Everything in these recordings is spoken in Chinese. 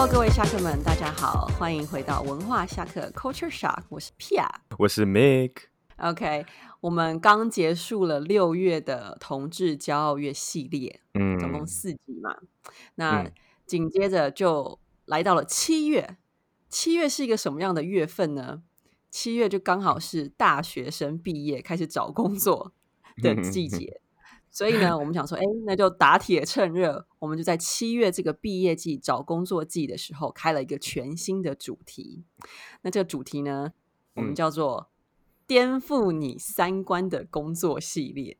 Hello，各位下客们，大家好，欢迎回到文化下客 Culture Shock，我是 Pia。我是 Mick。OK，我们刚结束了六月的同志骄傲月系列，嗯，总共四集嘛。那嗯紧接着就来到了七月，七月是一个什么样的月份呢？七月就刚好是大学生毕业开始找工作的季节，所以呢，我们想说，哎，那就打铁趁热，我们就在七月这个毕业季找工作季的时候，开了一个全新的主题。那这个主题呢，我们嗯叫做“颠覆你三观的工作系列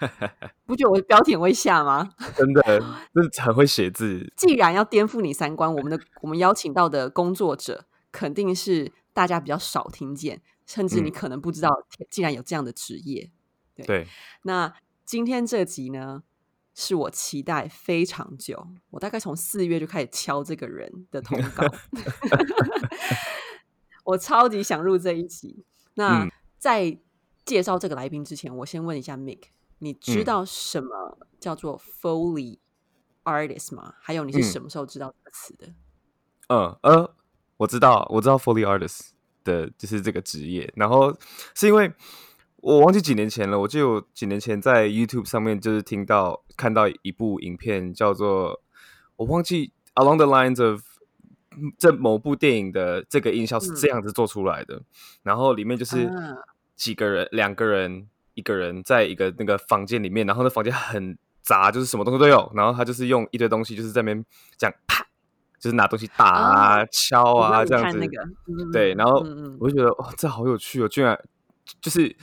”。不觉得我的标题很会下吗？真的，真的很会写字。既然要颠覆你三观，我们的我们邀请到的工作者肯定是大家比较少听见，甚至你嗯可能不知道，竟然有这样的职业。对，那今天这集呢，是我期待非常久，我大概从四月就开始敲这个人的通告 我超级想入这一集。那嗯在介绍这个来宾之前，我先问一下 Mick，你知嗯道什么叫做 Foley artist 吗？还有你是嗯什么时候知道这个词的？嗯呃，我知道，我知道 Foley artist 的就是这个职业，然后是因为我忘记几年前了，我记得有几年前在 YouTube 上面就是听到看到一部影片，叫做我忘记 Along the Lines of 嗯这某部电影的这个音效是这样子做出来的，然后里面就是啊。几个人，两个人，一个人在一个那个房间里面，然后那房间很杂，就是什么东西都有，然后他就是用一堆东西，就是在那边这样啪，就是拿东西打啊、敲啊这样子，那个，嗯对，然后我就觉得哇，这好有趣哦，居然就是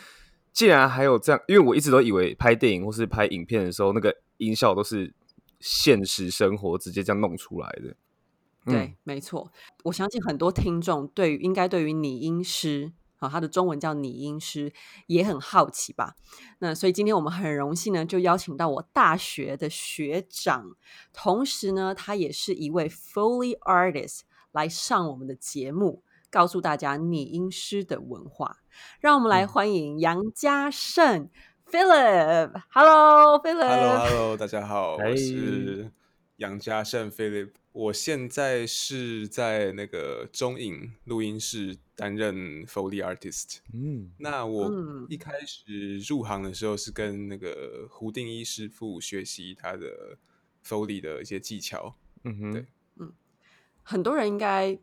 竟然还有这样，因为我一直都以为拍电影或是拍影片的时候，那个音效都是现实生活直接这样弄出来的。对，没错。我相信很多听众对于应该对于拟音师啊，它的中文叫拟音师，也很好奇吧？那所以今天我们很荣幸呢，就邀请到我大学的学长，同时呢，他也是一位 Foley artist 来上我们的节目，告诉大家拟音师的文化。让我们来嗯欢迎杨家胜 Philip。Hello，Philip。Hello，Hello，大家好，嗨我是杨家胜 Philip，我现在是在那个中影录音室担任 Foley artist。嗯那我嗯一开始入行的时候是跟那个胡定一师傅学习他的 Foley 的一些技巧。嗯哼，对嗯很多人应该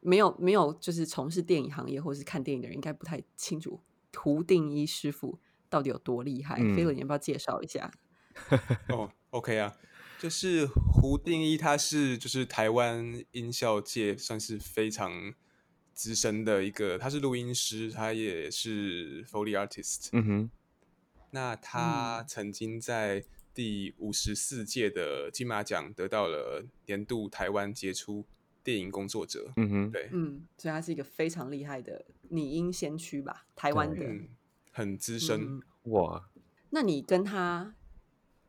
没有没有就是从事电影行业或是看电影的人，应该不太清楚胡定一师傅到底有多厉害。嗯飞轮，你要不要介绍一下？哦，OK 啊，就是胡定一，他是就是台湾音效界算是非常资深的一个，他是录音师，他也是 Foley artist。嗯哼，那他曾经在第五十四届的金马奖得到了年度台湾杰出电影工作者。嗯哼，对，嗯，所以他是一个非常厉害的拟音先驱吧，台湾的。嗯，很资深。嗯哇，那你跟他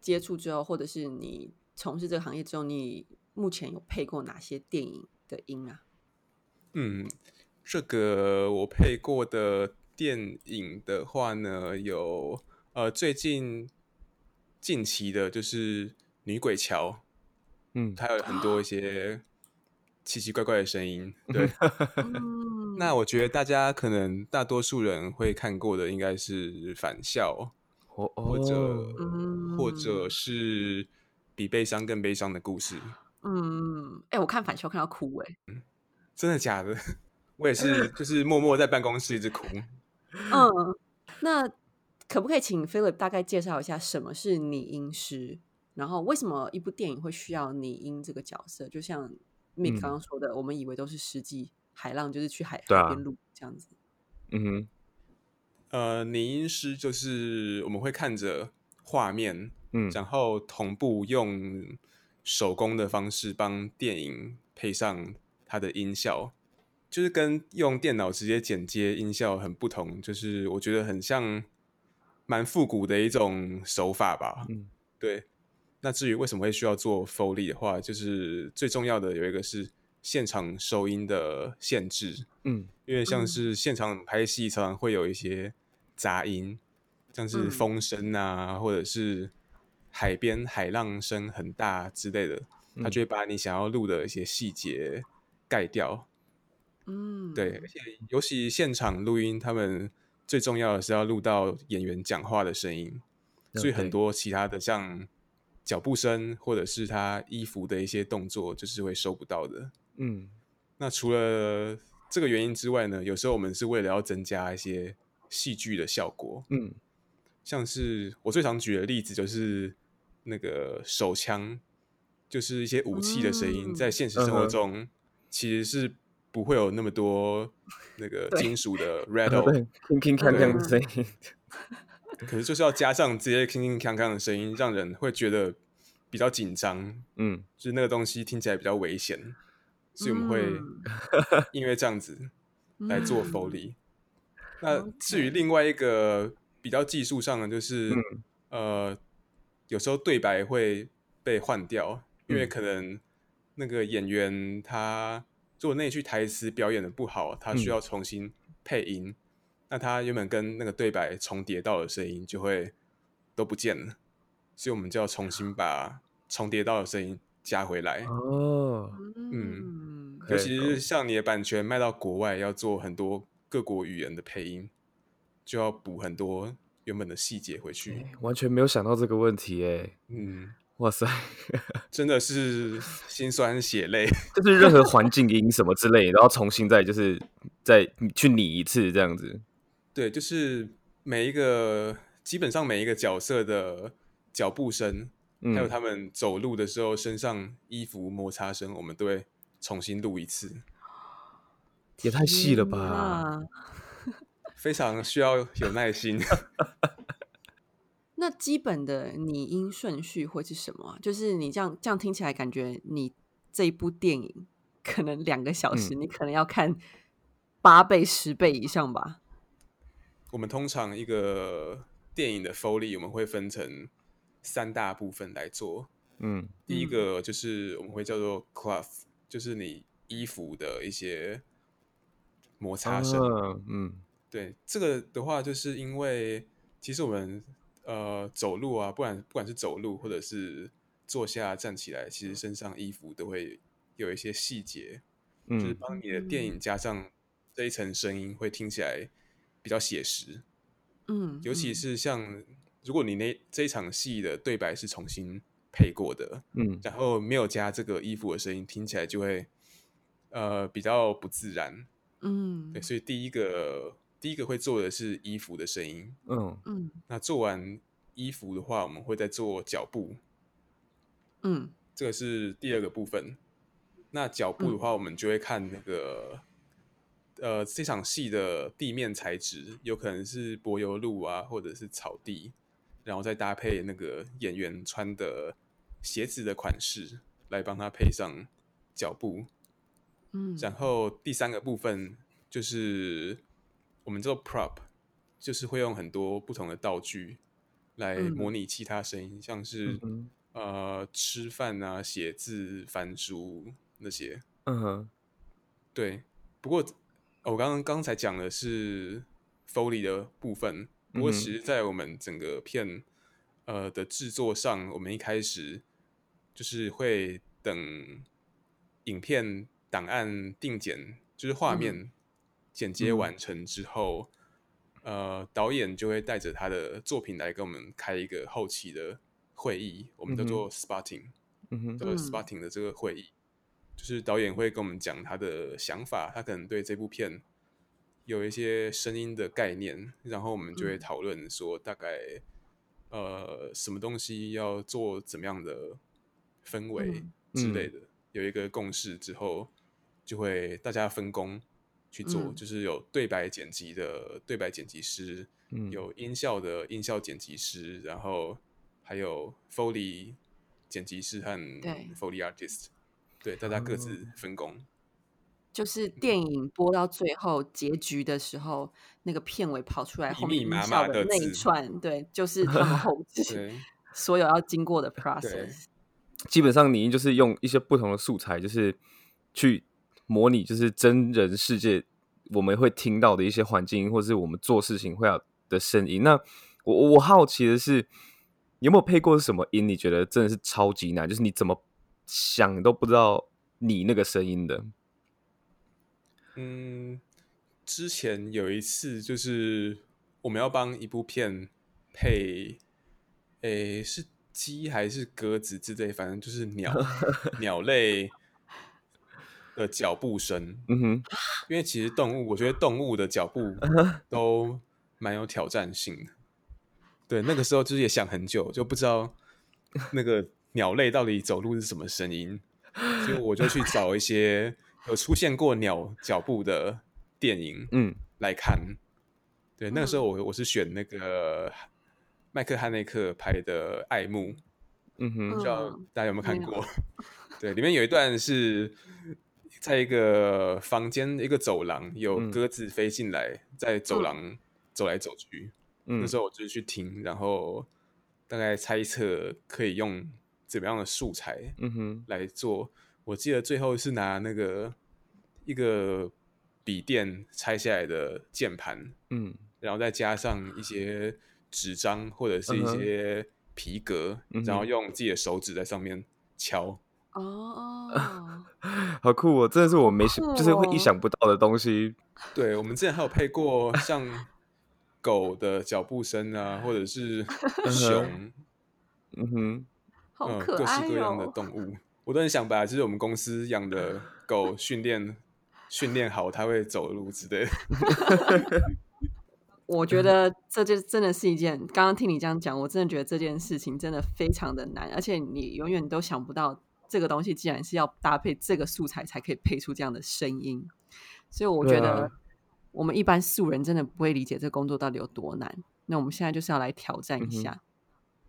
接触之后，或者是你从事这个行业之后，你目前有配过哪些电影的音啊？嗯，这个我配过的电影的话呢，有呃最近近期的就是《女鬼桥》，嗯，它有很多一些奇奇怪怪的声音。对，嗯那我觉得大家可能大多数人会看过的应该是《返校》，或或者、嗯或者是比悲伤更悲伤的故事。嗯，哎、我看返校看到哭哎、真的假的？我也是，就是默默在办公室一直哭。嗯，那可不可以请 Philip 大概介绍一下什么是拟音师？然后为什么一部电影会需要拟音这个角色？就像 Mick 嗯刚刚说的，我们以为都是实际海浪，就是去海海边录这样子。嗯哼，呃，拟音师就是我们会看着画面，嗯然后同步用手工的方式帮电影配上它的音效，就是跟用电脑直接剪接音效很不同，就是我觉得很像蛮复古的一种手法吧。嗯对。那至于为什么会需要做 Foley 的话，就是最重要的有一个是现场收音的限制，嗯。因为像嗯。是现场拍戏，常常会有一些杂音，像是嗯。风声啊，或者是海边海浪声很大之类的。它就会把你想要录的一些细节盖掉。嗯，对，而且尤其现场录音，他们最重要的是要录到演员讲话的声音，所以很多其他的像脚步声或者是他衣服的一些动作，就是会收不到的。嗯，那除了这个原因之外呢，有时候我们是为了要增加一些戏剧的效果，嗯，像是我最常举的例子就是那个手枪，就是一些武器的声音，嗯在现实生活中其实是不会有那么多那个金属的 rattle，，铿铿锵锵的声音，可是就是要加上这些铿铿锵锵的声音，让人会觉得比较紧张，嗯，就是那个东西听起来比较危险，所以我们会嗯 因为这样子来做嗯。Foley。那至于另外一个比较技术上的，就是、嗯呃，有时候对白会被换掉，因为嗯。可能那个演员他如果那句台词表演的不好，他需嗯。要重新配音，那它原本跟那个对白重叠到的声音就会都不见了，所以我们就要重新把 重叠到的声音加回来。哦，嗯，尤其是像你的版权卖到国外，要做很多各国语言的配音，就要补很多原本的细节回去。完全没有想到这个问题，哎，嗯，哇塞，真的是心酸血泪。就是任何环境音什么之类，然后重新再就是再去拟一次这样子，对，就是每一个基本上每一个角色的脚步声，嗯，还有他们走路的时候身上衣服摩擦声，我们都会重新录一次，也太细了吧，哪非常需要有耐心。那基本的拟音顺序会是什么啊？就是你这样这样听起来，感觉你这一部电影可能两个小时，嗯你可能要看八倍、十倍以上吧？我们通常一个电影的 Foley 我们会分成三大部分来做。嗯第一个就是我们会叫做 cloth，就是你衣服的一些摩擦声。啊嗯对，这个的话，就是因为其实我们呃走路啊，不管不管是走路或者是坐下站起来，其实身上衣服都会有一些细节，就是嗯帮你的电影加上这一层声音，会听起来比较写实。嗯，尤其嗯是像如果你那这一场戏的对白是重新配过的，嗯然后没有加这个衣服的声音，听起来就会呃比较不自然。嗯对，所以第一个第一个会做的是衣服的声音。嗯嗯那做完衣服的话，我们会再做脚步，嗯这个是第二个部分。那脚步的话，我们就会看那个、呃这场戏的地面材质，有可能是柏油路啊，或者是草地，然后再搭配那个演员穿的鞋子的款式，来帮他配上脚步。嗯，然后第三个部分就是我们做 prop，就是会用很多不同的道具来嗯模拟其他声音，像是、嗯呃吃饭啊、写字、翻书那些。嗯哼对，不过呃我刚刚刚才讲的是 Foley 的部分，不过其实在我们整个片呃的制作上，我们一开始就是会等影片档案定剪，就是画嗯面剪接嗯。完成之后，呃，导演就会带着他的作品来跟我们开一个后期的会议，我们叫做 spotting。嗯哼。这个嗯。spotting 的这个会议，就是导演会跟我们讲他的想法，他可能对这部片有一些声音的概念，然后我们就会嗯。讨论说大概呃什么东西要做怎么样的氛围嗯之类的，有一个共识之后，就会大家分工去做，嗯。就是有对白剪辑的对白剪辑师，嗯。有音效的音效剪辑师，然后还有 Foley 剪辑师和 Foley artist，对，大家各哦自分工。就是电影播到最后结局的时候，那个片尾跑出来密后面音密麻效的那一麻的字串，对，就是 他们后 置所有要经过的 process。基本上你就是用一些不同的素材，就是去模拟，就是真人世界我们会听到的一些环境音，或是我们做事情会有的声音。那我我好奇的是，有没有配过什么音？你觉得真的是超级难？就是你怎么想都不知道你那个声音的？嗯，之前有一次就是我们要帮一部片配，诶，是鸡还是鸽子之类，反正就是鸟 鸟类的脚步声。嗯哼，因为其实动物，我觉得动物的脚步 都蛮有挑战性的。对，那个时候就是也想很久，就不知道那个鸟类到底走路是什么声音，所以我就去 找一些有出现过鸟脚步的电影，嗯，来看。对，那个时候我我是选那个麦克汉内克拍的《爱慕》，嗯哼，不知道嗯大家有没有看过？对，里面有一段是在一个房间一个走廊，有嗯鸽子飞进来，在走廊走来走去。嗯那时候我就去听，然后大概猜测可以用怎么样的素材嗯哼，来做。我记得最后是拿那个一个笔电拆下来的键盘，嗯然后再加上一些纸张或者是一些皮革，嗯然后用自己的手指在上面敲。哦，好酷哦！真的是我没想，酷就是会意哦想不到的东西。对我们之前还有配过像狗的脚步声啊，或者是熊，嗯哼，嗯，好可各式爱各样的哦！动物，我都很想把就是我们公司养的 狗训练训练好，它会走路之类的。我觉得这就真的是一件，刚刚听你这样讲，我真的觉得这件事情真的非常的难，而且你永远都想不到这个东西既然是要搭配这个素材才可以配出这样的声音，所以我觉得啊我们一般素人真的不会理解这工作到底有多难。那我们现在就是要来挑战一下，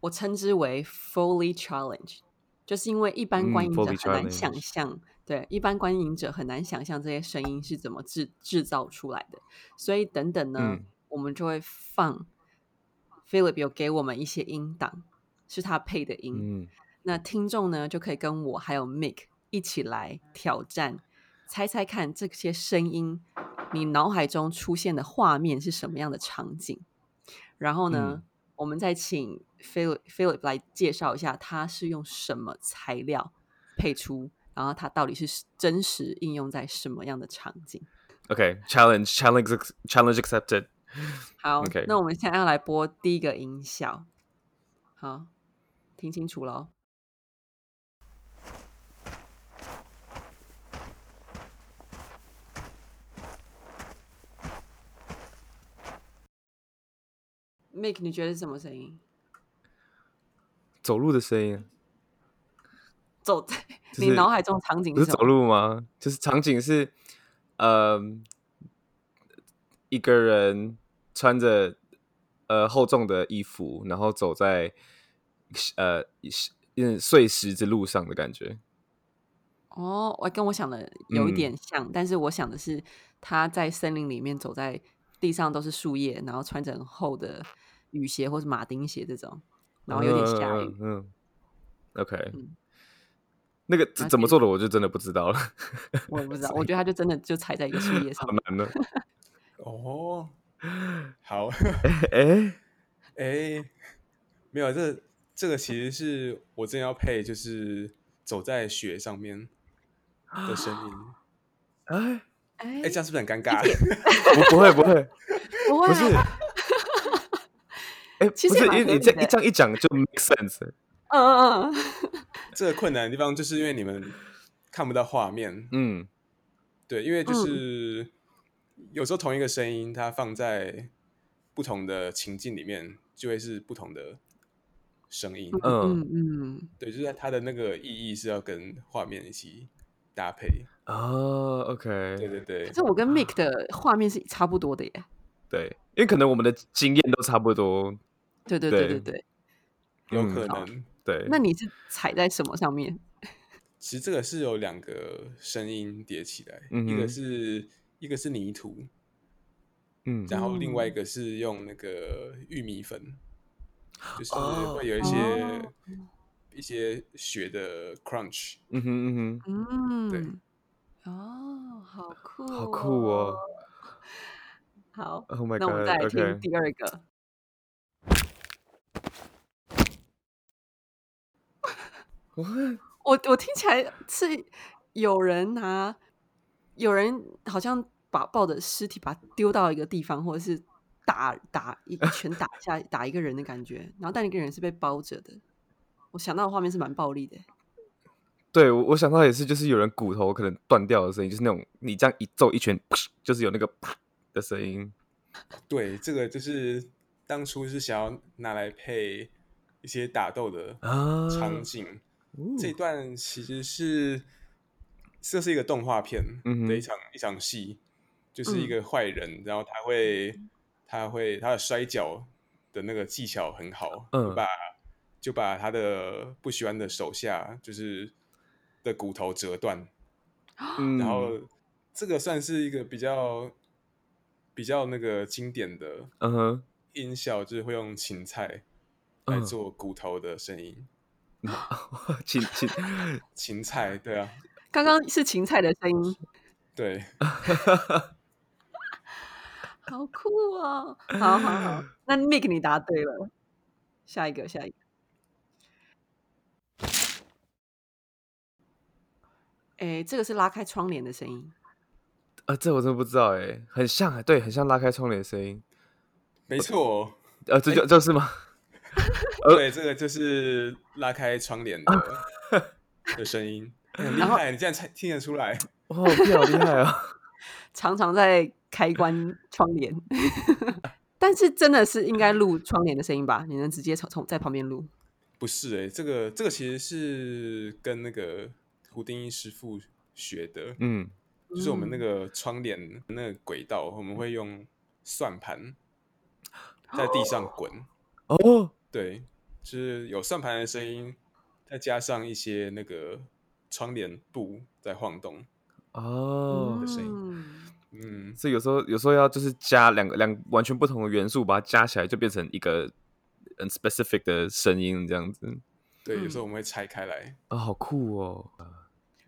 我称之为 “fully Challenge，就是因为一般嗯观影者很难想象，对一般观影者很难想象这些声音是怎么制制造出来的，所以等等呢，嗯我们就会放 Philip 有给我们一些音档，是他配的音，嗯。那听众呢就可以跟我还有 Mick 一起来挑战，猜猜看这些声音，你脑海中出现的画面是什么样的场景？然后呢，嗯。我们再请 Philip Philip 来介绍一下，他是用什么材料配出，然后它到底是真实应用在什么样的场景？OK，challenge，challenge challenge accepted。好 OK 那我们现在要来播第一个音效，好，听清楚喽。Make，你觉得是什么声音？走路的声音，走在 就是你脑海中的场景不是走？路吗？就是场景是，呃，一个人穿着呃厚重的衣服，然后走在呃嗯碎石之路上的感觉。哦，我跟我想的有一嗯点像，但是我想的是他在森林里面走在地上都是树叶，然后穿着很厚的雨鞋或是马丁鞋这种，然后有点下雨。嗯，嗯 OK，、嗯那个怎怎么做的我就真的不知道了，我也不知道，我觉得他就真的就踩在一个树叶上好面。难呢。哦，好，哎，哎，没有，这这个其实是我真的要配，就是走在雪上面的声音。哎，哎哎，这样是不是很尴尬？不不会不会，不会不是啊，，哎，其实也不是，因为你这一这样一讲就 make sense。嗯嗯嗯，这个困难的地方就是因为你们看不到画面，嗯对，因为就嗯是有时候同一个声音，它放在不同的情境里面，就会是不同的声音。嗯嗯嗯，对，就是它的那个意义是要跟画面一起搭配。哦，OK，对对对可是我跟 Mike 的画面是差不多的耶。对，因为可能我们的经验都差不多，对对对对对对。有可能。对。那你是踩在什么上面？其实这个是有两个声音叠起来，嗯一个是一个是泥土，嗯然后另外一嗯个是用那个玉米粉，就是哦会有一些、哦一些雪的 crunch。嗯哼嗯哼嗯，对哦，好酷、哼，好酷哦！好，！Oh 那我们再来！听第二个。我 我我听起来是有人拿，有人好像把抱着尸体把它丢到一个地方，或者是打打一拳打下打一个人的感觉，然后但那个人是被包着的。我想到的画面是蛮暴力的。对，我我想到也是，就是有人骨头可能断掉的声音，就是那种你这样一揍一拳，就是有那个啪的声音。对，这个就是当初是想要拿来配一些打斗的啊场景。这一段其实是这是一个动画片嗯的一场、一场戏，就是一个坏人，然后他会他会他的摔跤的那个技巧很好，嗯。把就把他的不喜欢的手下就是的骨头折断，嗯，然后这个算是一个比较比较那个经典的嗯哼，音效，就是会用芹菜来嗯。做骨头的声音。芹 芹，芹菜，对啊，刚刚是芹菜的声音，对，好酷哦！好好好，那 Mick 你答对了，下一个下一个。哎，这个是拉开窗帘的声音。啊，这我真的不知道哎，很像啊，对，很像拉开窗帘的声音。没错，呃，这就就是吗？对，这个就是拉开窗帘的 的声音，很厉害，你竟然猜听得出来，哇，พี่好厉害啊！常常在开关窗帘，但是真的是应该录窗帘的声音吧？你能直接从从在旁边录？不是哎、这个这个其实是跟那个胡定一师傅学的，嗯，就是我们那个窗帘那个轨道，我们会用算盘 在地上滚，哦，对，就是有算盘的声音，再加上一些那个窗帘布在晃动，哦，的声音嗯嗯，所以有时候有时候要就是加两个两完全不同的元素，把它加起来，就变成一个很 specific 的声音，这样子对，有时候我们会拆开来。啊、好酷哦！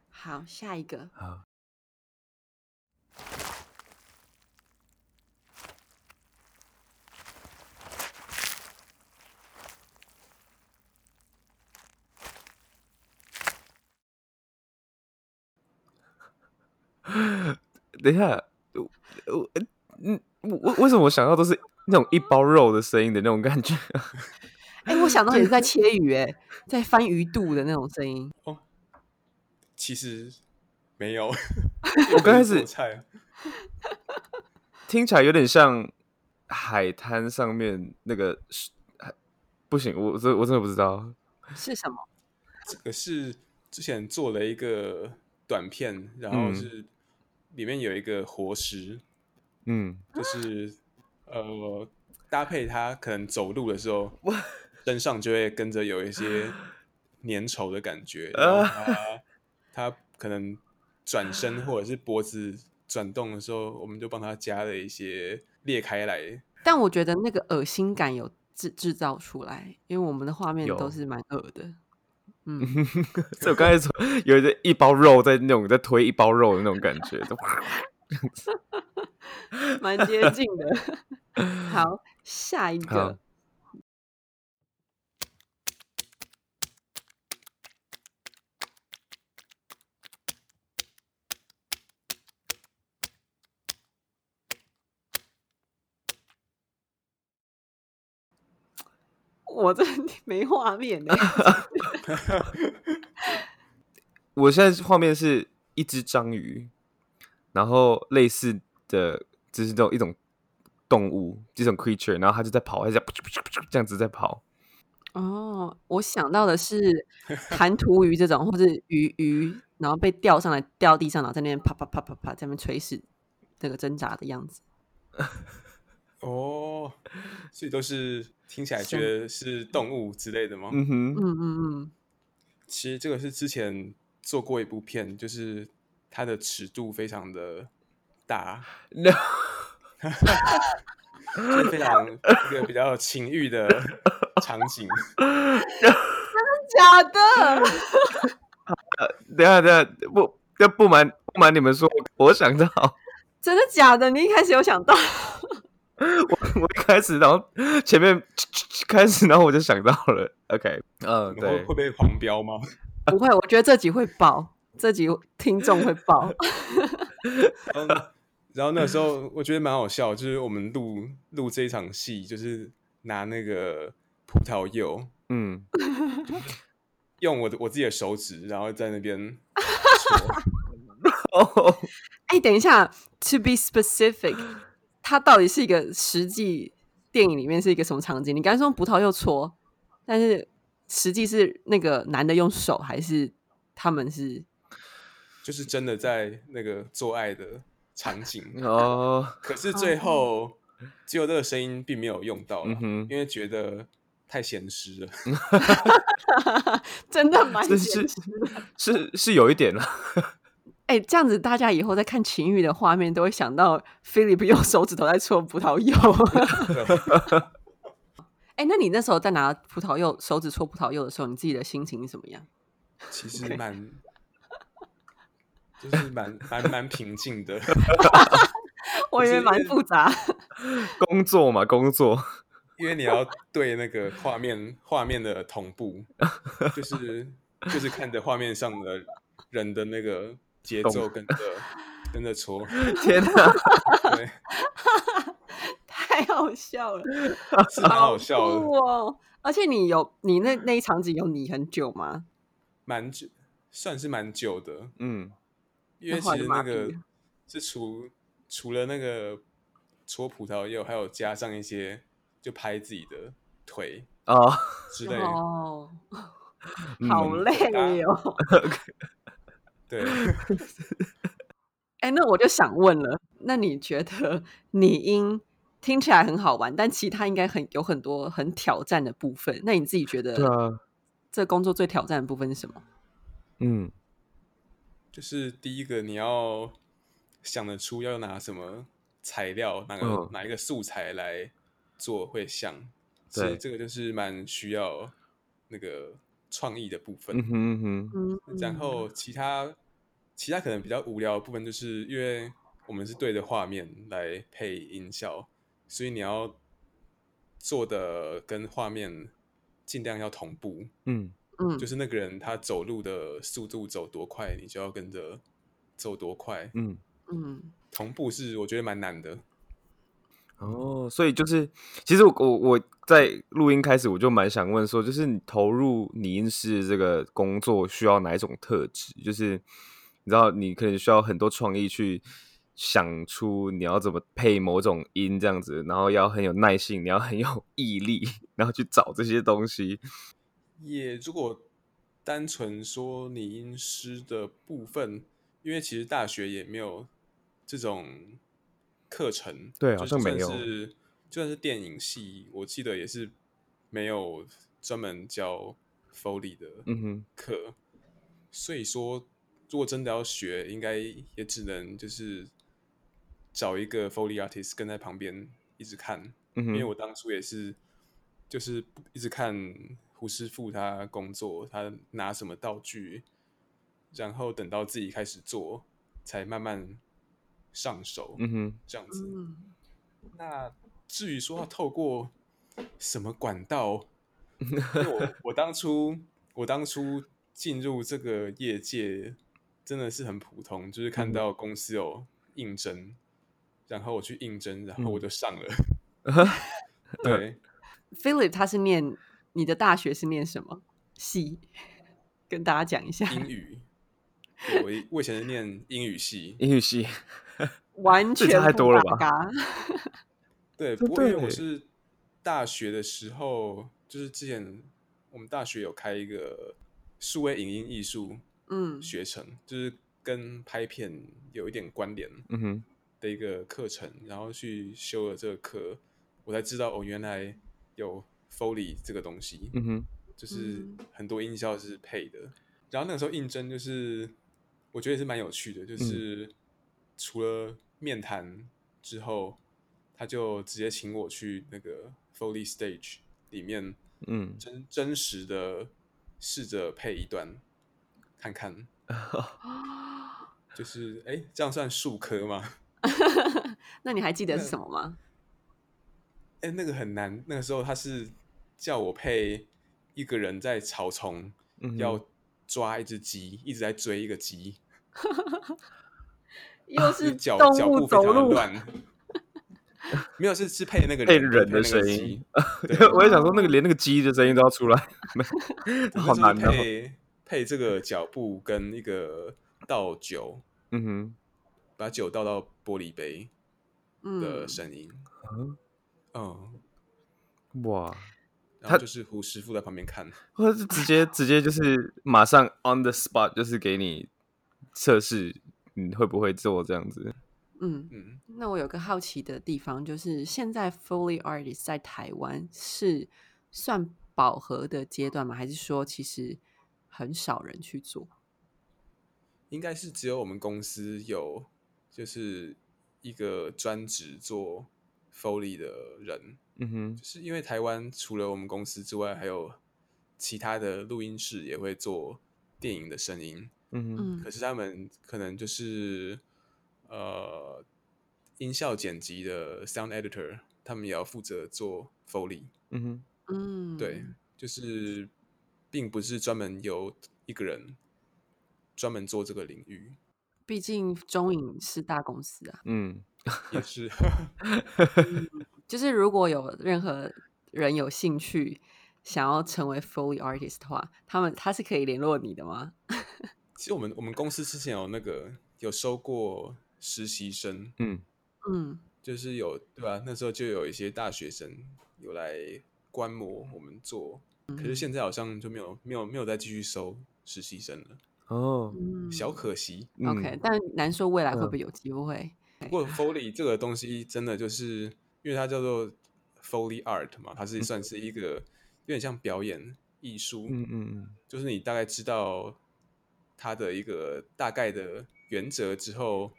好，下一个。啊，等一下，我我嗯，为什么我想到都是那种一包肉的声音的那种感觉？哎、我想到也是在切鱼、哎，在翻鱼肚的那种声音。哦其实没有，我刚开始菜 听起来有点像海滩上面那个，不行，我真我真的不知道。是什么？这个是之前做了一个短片，然后嗯是里面有一个活石，嗯，就是呃搭配它可能走路的时候，身上就会跟着有一些粘稠的感觉，然后它它可能转身或者是脖子转动的时候，我们就帮它加了一些裂开来，但我觉得那个恶心感有制制造出来，因为我们的画面都是蛮恶的。嗯，所以我刚才说有一个一包肉在那种在推一包肉的那种感觉，都 蛮接近的。好，下一个。我这 没画面呢、我现在画面是一只章鱼，然后类似的就是这种一种动物，这种 creature，然后它就在跑，它就在这样子在跑。哦，我想到的是弹涂鱼这种，或者鱼鱼，然后被吊上来，掉地上，然后在那边啪啪啪啪啪，在那边垂死那个挣扎的样子。哦，所以都是听起来觉得是动物之类的吗？嗯哼，嗯嗯嗯，其实这个是之前做过一部片，就是它的尺度非常的大，那就是非常一个比较情欲的场景。假的，等下等下，不要不瞒不瞒你们说，我想到真的假的？你一开始有想到？我一开始，然后前面开始，然后我就想到了，OK，嗯，会对会，被黄标吗？不会，我觉得这集会爆，这集听众会爆。然后，然后那时候我觉得蛮好笑，就是我们录录这一场戏，就是拿那个葡萄柚，嗯，用我的我自己的手指，然后在那边哦，哎，等一下，to be specific，它到底是一个实际电影里面是一个什么场景？你刚才说葡萄又搓，但是实际是那个男的用手，还是他们是？就是真的在那个做爱的场景哦，可是最后只有这个声音并没有用到了，嗯哼因为觉得太咸湿了。真的蛮这现是实的。是是有一点了，哎、这样子大家以后在看情欲的画面，都会想到 Philip 用手指头在搓葡萄柚。哎、那你那时候在拿葡萄柚手指搓葡萄柚的时候，你自己的心情是怎么样？其实蛮，就是蛮蛮蛮平静的。我以为蛮复杂。工作嘛，工作，因为你要对那个画面画面的同步，就是就是看着画面上的人的那个节奏跟着跟着搓，天哪，对，太好笑了，是蛮好笑哦！而且你有你那那一场景有你很久吗？蛮久，算是蛮久的，嗯，因为其实那个是除除了那个搓葡萄柚，还有加上一些就拍自己的腿啊，之类的，哦，嗯好累哦。对，哎、那我就想问了，那你觉得拟音听起来很好玩，但其他应该很有很多很挑战的部分。那你自己觉得，对啊，这工作最挑战的部分是什么？嗯就是第一个你要想得出要拿什么材料，哪个、嗯哪一个素材来做会像，对所以这个就是蛮需要那个创意的部分。嗯哼嗯哼，嗯，然后其他其他可能比较无聊的部分，就是因为我们是对着画面来配音效，所以你要做的跟画面尽量要同步，嗯嗯，就是那个人他走路的速度走多快，你就要跟着走多快。嗯，嗯同步是我觉得蛮难的。哦，所以就是，其实我我在录音开始我就蛮想问说，就是你投入拟音师这个工作需要哪一种特质？就是你知道，你可能需要很多创意去想出你要怎么配某种音这样子，然后要很有耐性，你要很有 毅力，然后去找这些东西。也如果单纯说拟音师的部分，因为其实大学也没有这种课程，对就就算好像没有。是就算是电影系，我记得也是没有专门教 Foley 的课，所以说如果真的要学，应该也只能就是找一个 Foley artist 跟在旁边一直看，嗯，因为我当初也是，就是一直看胡师傅他工作，他拿什么道具，然后等到自己开始做，才慢慢上手，嗯哼，这样子。嗯，那至于说要透过什么管道，因为我我当初我当初进入这个业界真的是很普通，就是看嗯。到公司有应征，然后我去应征，然后我就上了。对，Philip 他是念你的大学是念什么？系？跟大家讲一下，英语，我以我以前是念英语系，英语系，完全太多了吧 对，不过因为我是大学的时候，就是之前我们大学有开一个数位影音艺术嗯。学程，就是跟拍片有一点关联嗯哼，的一个课程，然后去修了这个课，我才知道哦，原来有 Foley 这个东西，嗯哼，就是嗯。很多音效是配的。然后那个时候应征就是，我觉得也是蛮有趣的，就是除了面谈之后，他就直接请我去那个 Foley Stage 里面嗯，真真实的试着配一段看看，就是哎，这样算数科吗？那你还记得是什么吗？哎，那个很难。那个时候他是叫我配一个人在草丛嗯要抓一只鸡，一直在追一个鸡，又是脚动物脚步非常的走路，乱。没有，是是配那个配人人的声音，我也想说那个连那个鸡的声音都要出来，好难就是哦。配配这个脚步跟一个倒酒，嗯哼，把酒倒到玻璃杯的嗯，声音，嗯。嗯，哇，然后就是胡师傅在旁边看，或者是直接直接就是马上 on the spot，就是给你测试你会不会做这样子。嗯，嗯，那我有个好奇的地方，就是现在 Foley Artist 在台湾是算饱和的阶段吗？还是说其实很少人去做？应该是只有我们公司有就是一个专职做 Foley 的人，嗯哼就，是因为台湾除了我们公司之外，还有其他的录音室也会做电影的声音，嗯可是他们可能就是呃音效剪辑的 sound editor，他们也要负责做 Foley，嗯哼，嗯，对，就是并不是专门由一个人专门做这个领域，毕竟中影是大公司啊，嗯，也是 就是如果有任何人有兴趣想要成为 Foley Artist 的话，他们他是可以联络你的吗？其实我们我们公司之前有那个有收过实习生，嗯，嗯。就是有对吧？那时候就有一些大学生有来观摩我们做，可是现在好像就没有没有没有再继续收实习生了，哦，嗯。小可惜。OK，嗯但难说未来会嗯不会有机会。不过 Foley 这个东西真的就是因为它叫做 Foley Art 嘛，它是算是一个有点像表演艺术，嗯嗯嗯，就是你大概知道它的一个大概的原则之后，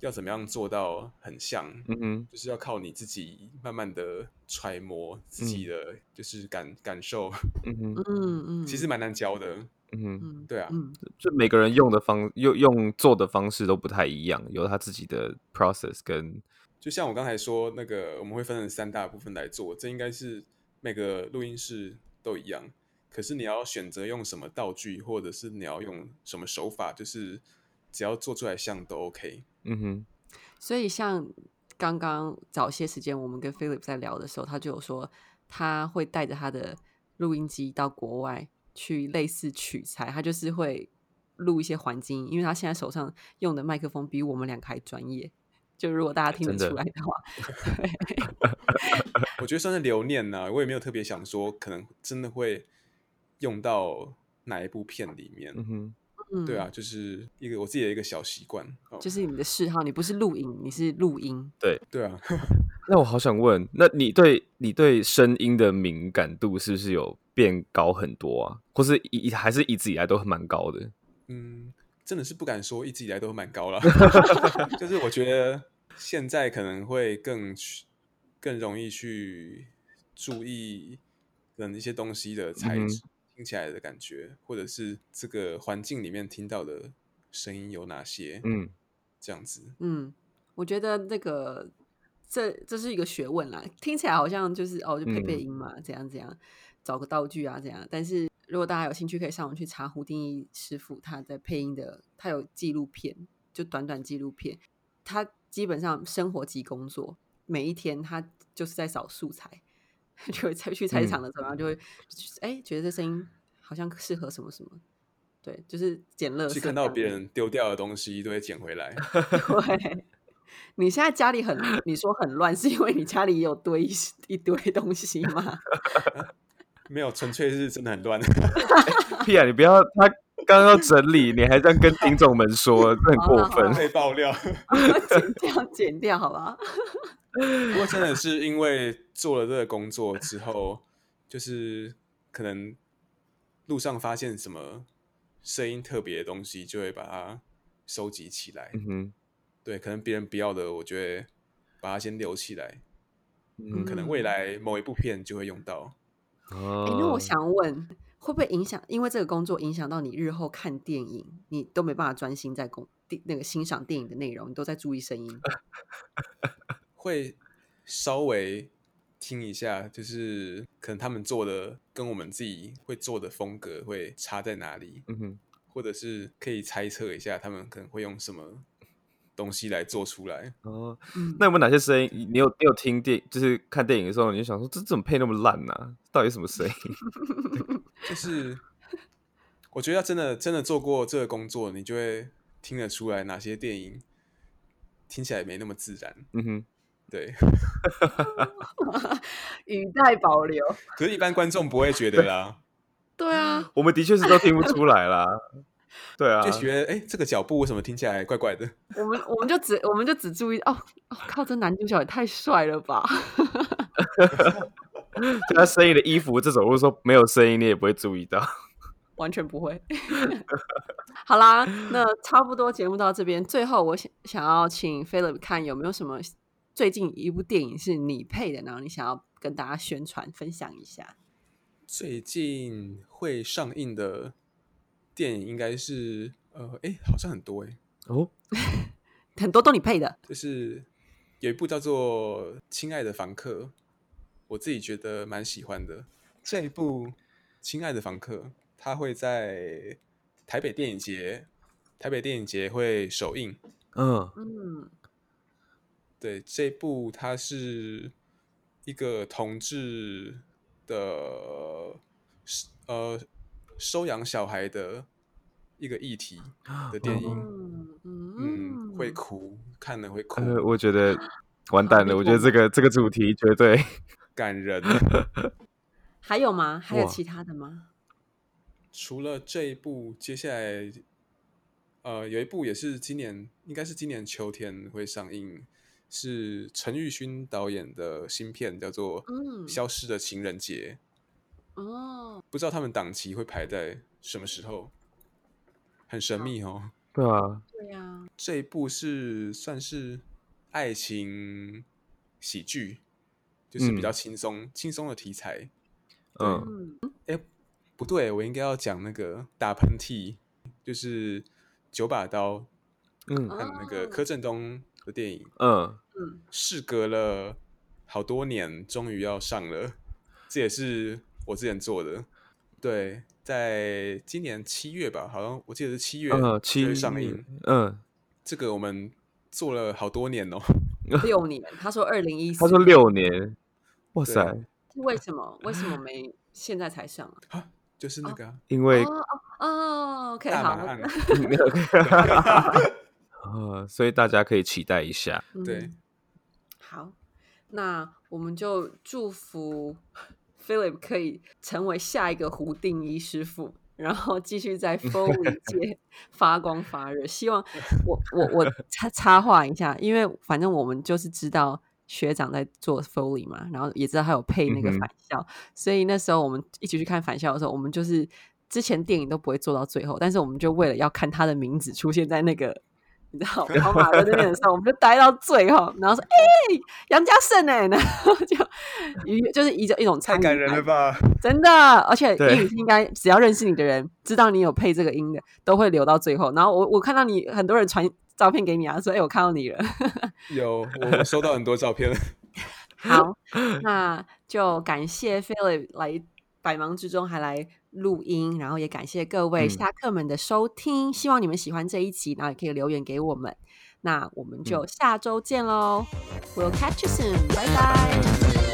要怎么样做到很像，嗯哼，就是要靠你自己慢慢的揣摩自己的就是感、感受，嗯哼，嗯嗯，其实蛮难教的。嗯对啊嗯就每个人用的方用用做的方式都不太一样，有他自己的 process 跟就像我刚才说，那个我们会分成三大部分来做，这应该是每个录音室都一样。可是你要选择用什么道具，或者是你要用什么手法，就是只要做出来像都 OK。嗯哼，所以像刚刚早些时间我们跟 Philip 在聊的时候，他就有说他会带着他的录音机到国外去类似取材，他就是会录一些环境音，因为他现在手上用的麦克风比我们两个还专业。就如果大家听得出来的话，我觉得算是留念呐、我也没有特别想说，可能真的会用到哪一部片里面。嗯哼，嗯，对啊，，就是一个我自己的一个小习惯。哦、就是你的嗜好，你不是录影，你是录音。对对啊，那我好想问，那你对你对声音的敏感度是不是有变高很多啊？或是一还是一直以来都蛮高的？嗯，真的是不敢说，一直以来都蛮高了。就是我觉得现在可能会更去更容易去注意可能一些东西的材嗯质、听起来的感觉，或者是这个环境里面听到的声音有哪些，嗯这样子。嗯，我觉得那个这这是一个学问啦，听起来好像就是哦，就配配嗯音嘛，怎样怎样，找个道具啊，怎样。但是如果大家有兴趣，可以上网去查胡定义师傅他在配音的，他有纪录片，就短短纪录片，他基本上生活及工作，每一天他就是在找素材，就会菜去菜场的时候，然后就会哎、觉得这声音好像适合什么什么。对，就是捡垃圾。去看到别人丢掉的东西，都会捡回来。对，你现在家里很，你说很乱，是因为你家里有堆一一堆东西吗？没有，纯粹是真的很乱。屁啊！你不要，他 刚刚要整理，你还这样跟听众们说，这很过分。被爆料。剪掉，剪掉，好吧？不过真的是因为做了这个工作之后，就是可能路上发现什么声音特别的东西，就会把它收集起来。嗯哼，对，可能别人不要的，我就会把它先留起来。嗯可能未来某一部片就会用到。哦哎、那我想问，会不会影响？因为这个工作影响到你日后看电影，你都没办法专心在工电那个欣赏电影的内容，你都在注意声音。会稍微听一下，就是可能他们做的跟我们自己会做的风格会差在哪里，嗯哼，或者是可以猜测一下他们可能会用什么东西来做出来。哦，嗯那有没有哪些声音？你有你有听电，就是看电影的时候，你就想说这怎么配那么烂呢、到底什么声音？就是我觉得要真的真的做过这个工作，你就会听得出来哪些电影听起来没那么自然。嗯哼，对，语带保留。可是一般观众不会觉得啦，对啊，我们的确是都听不出来啦。对啊，就觉得哎、诶这个脚步为什么听起来怪怪的？我们我们就只我们就只注意哦，哦靠，这男主角也太帅了吧！就他声音的衣服这种，如果说没有声音，你也不会注意到。完全不会。好啦，那差不多节目到这边。最后，我想想要请 Philip 看有没有什么最近一部电影是你配的，然后你想要跟大家宣传分享一下。最近会上映的电影应该是呃，哎、好像很多哎、哦，很多都你配的，就是有一部叫做《亲爱的房客》，我自己觉得蛮喜欢的。这一部《亲爱的房客》，它会在台北电影节，台北电影节会首映。嗯嗯对，这部它是一个同志的呃收养小孩的一个议题的电影。嗯嗯，嗯，会哭，看了会哭，呃，我觉得完蛋了。我觉得这个这个主题绝对 感人。还有吗？还有其他的吗？除了这一部，接下来呃有一部也是今年，应该是今年秋天会上映，是陈玉勋导演的新片，叫做嗯《消失的情人节》。哦，不知道他们档期会排在什么时候，很神秘哦。对啊，对呀、这一部是算是爱情喜剧，就是比较嗯。轻松、轻松的题材。嗯。哎，不对，我应该要讲那个打喷嚏，就是九把刀嗯。和那个哦。柯震东的电影，嗯，嗯，事隔了好多年，终于要上了。这也是我之前做的，对，在今年七月吧，好像我记得是七月嗯，七月上映。嗯，这个我们做了好多年哦。六年，他说二零一四，他说六年，哇塞，对为什么？为什么没现在才上啊？就是那个啊、因为哦哦哦，OK，好大马，案，呃，所以大家可以期待一下。对嗯，好，那我们就祝福 Philip 可以成为下一个胡定一师傅，然后继续在 Foley 界 发光发热。希望我我我插插话一下，因为反正我们就是知道学长在做 Foley 嘛，然后也知道他有配那个返校，所以那时候我们一起去看返校的时候，我们就是之前电影都不会做到最后，但是我们就为了要看他的名字出现在那个。你知道跑马灯那边的时候，我们就待到最后，然后说：“哎、杨家胜哎、然后就一就是一种一种太感人了吧？真的，而且英语系应该只要认识你的人，知道你有配这个音的，都会留到最后。然后我我看到你很多人传照片给你啊，说哎、我看到你了。有，我收到很多照片了。好，那就感谢 Philip 来百忙之中还来录音，然后也感谢各位嗯侠客们的收听，希望你们喜欢这一集，然后也可以留言给我们。那我们就下周见喽、w e l l catch you soon，拜拜。